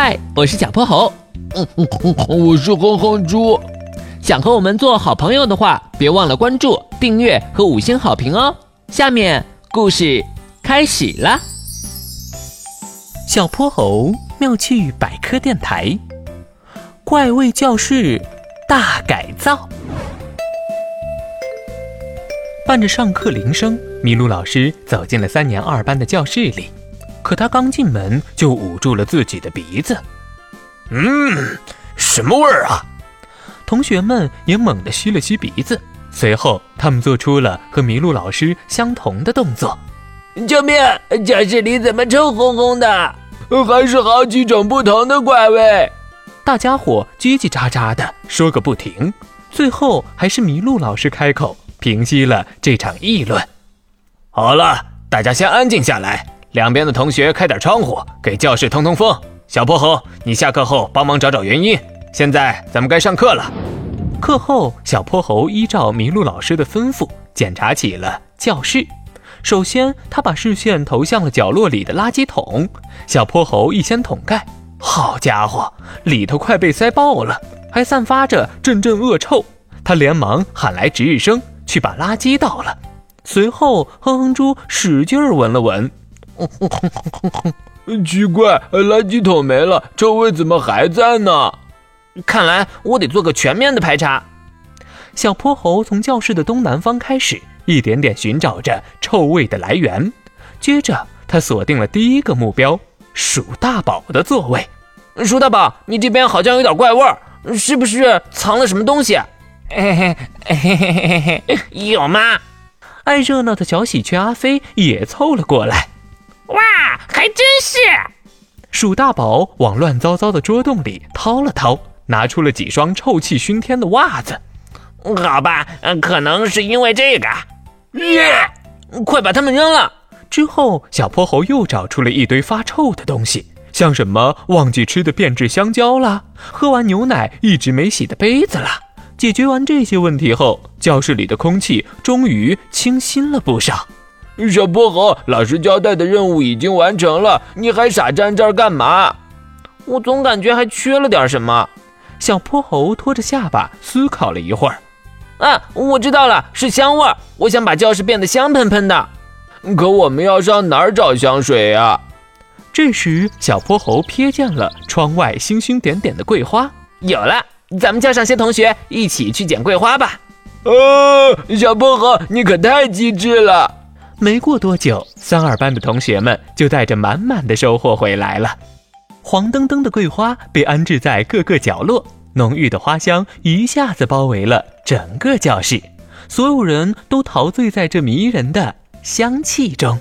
嗨，我是小泼猴。嗯嗯嗯，我是哼哼猪。想和我们做好朋友的话，别忘了关注、订阅和五星好评哦。下面故事开始了。小泼猴妙趣百科电台，怪味教室大改造。伴着上课铃声，麋鹿老师走进了三年二班的教室里。可他刚进门就捂住了自己的鼻子。嗯，什么味儿啊？同学们也猛地吸了吸鼻子，随后他们做出了和麋鹿老师相同的动作。救命！教室里怎么臭烘烘的？还是好几种不同的怪味。大家伙叽叽喳喳的说个不停，最后还是麋鹿老师开口。平息了这场议论。好了，大家先安静下来。两边的同学开点窗户，给教室通通风。小泼猴，你下课后帮忙找找原因。现在咱们该上课了。课后，小泼猴依照麋鹿老师的吩咐，检查起了教室。首先，他把视线投向了角落里的垃圾桶。小泼猴一掀桶盖，好家伙，里头快被塞爆了，还散发着阵阵恶臭。他连忙喊来值日生。去把垃圾倒了，随后哼哼猪使劲闻了闻，奇怪，垃圾桶没了，臭味怎么还在呢？看来我得做个全面的排查。小泼猴从教室的东南方开始，一点点寻找着臭味的来源。接着，他锁定了第一个目标——鼠大宝的座位。鼠大宝，你这边好像有点怪味儿，是不是藏了什么东西？嘿嘿嘿嘿嘿嘿嘿，有吗？爱 热闹的小喜鹊阿飞也凑了过来。哇，还真是！鼠大宝往乱糟糟的桌洞里掏了掏，拿出了几双臭气熏天的袜子。好吧，可能是因为这个。耶！快把它们扔了。之后，小泼猴又找出了一堆发臭的东西，像什么忘记吃的变质香蕉啦，喝完牛奶一直没洗的杯子啦。解决完这些问题后，教室里的空气终于清新了不少。小泼猴，老师交代的任务已经完成了，你还傻站这儿干嘛？我总感觉还缺了点什么。小泼猴拖着下巴思考了一会儿。啊，我知道了，是香味儿。我想把教室变得香喷喷的。可我们要上哪儿找香水呀？这时，小泼猴瞥见了窗外星星点点的桂花，有了。咱们叫上些同学一起去捡桂花吧！哦，小泼猴，你可太机智了！没过多久，三二班的同学们就带着满满的收获回来了。黄澄澄的桂花被安置在各个角落，浓郁的花香一下子包围了整个教室，所有人都陶醉在这迷人的香气中。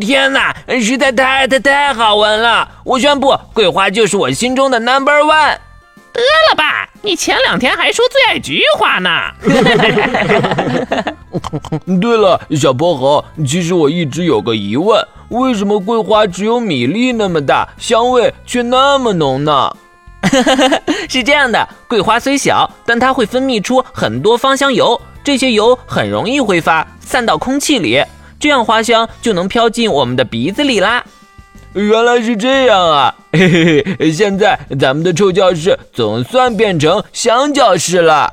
天哪，实在太太太好闻了！我宣布，桂花就是我心中的 number one。得了吧，你前两天还说最爱菊花呢。对了，小泼猴，其实我一直有个疑问，为什么桂花只有米粒那么大，香味却那么浓呢？是这样的，桂花虽小，但它会分泌出很多芳香油，这些油很容易挥发，散到空气里，这样花香就能飘进我们的鼻子里啦。原来是这样啊！嘿嘿嘿，现在咱们的臭教室总算变成香教室了。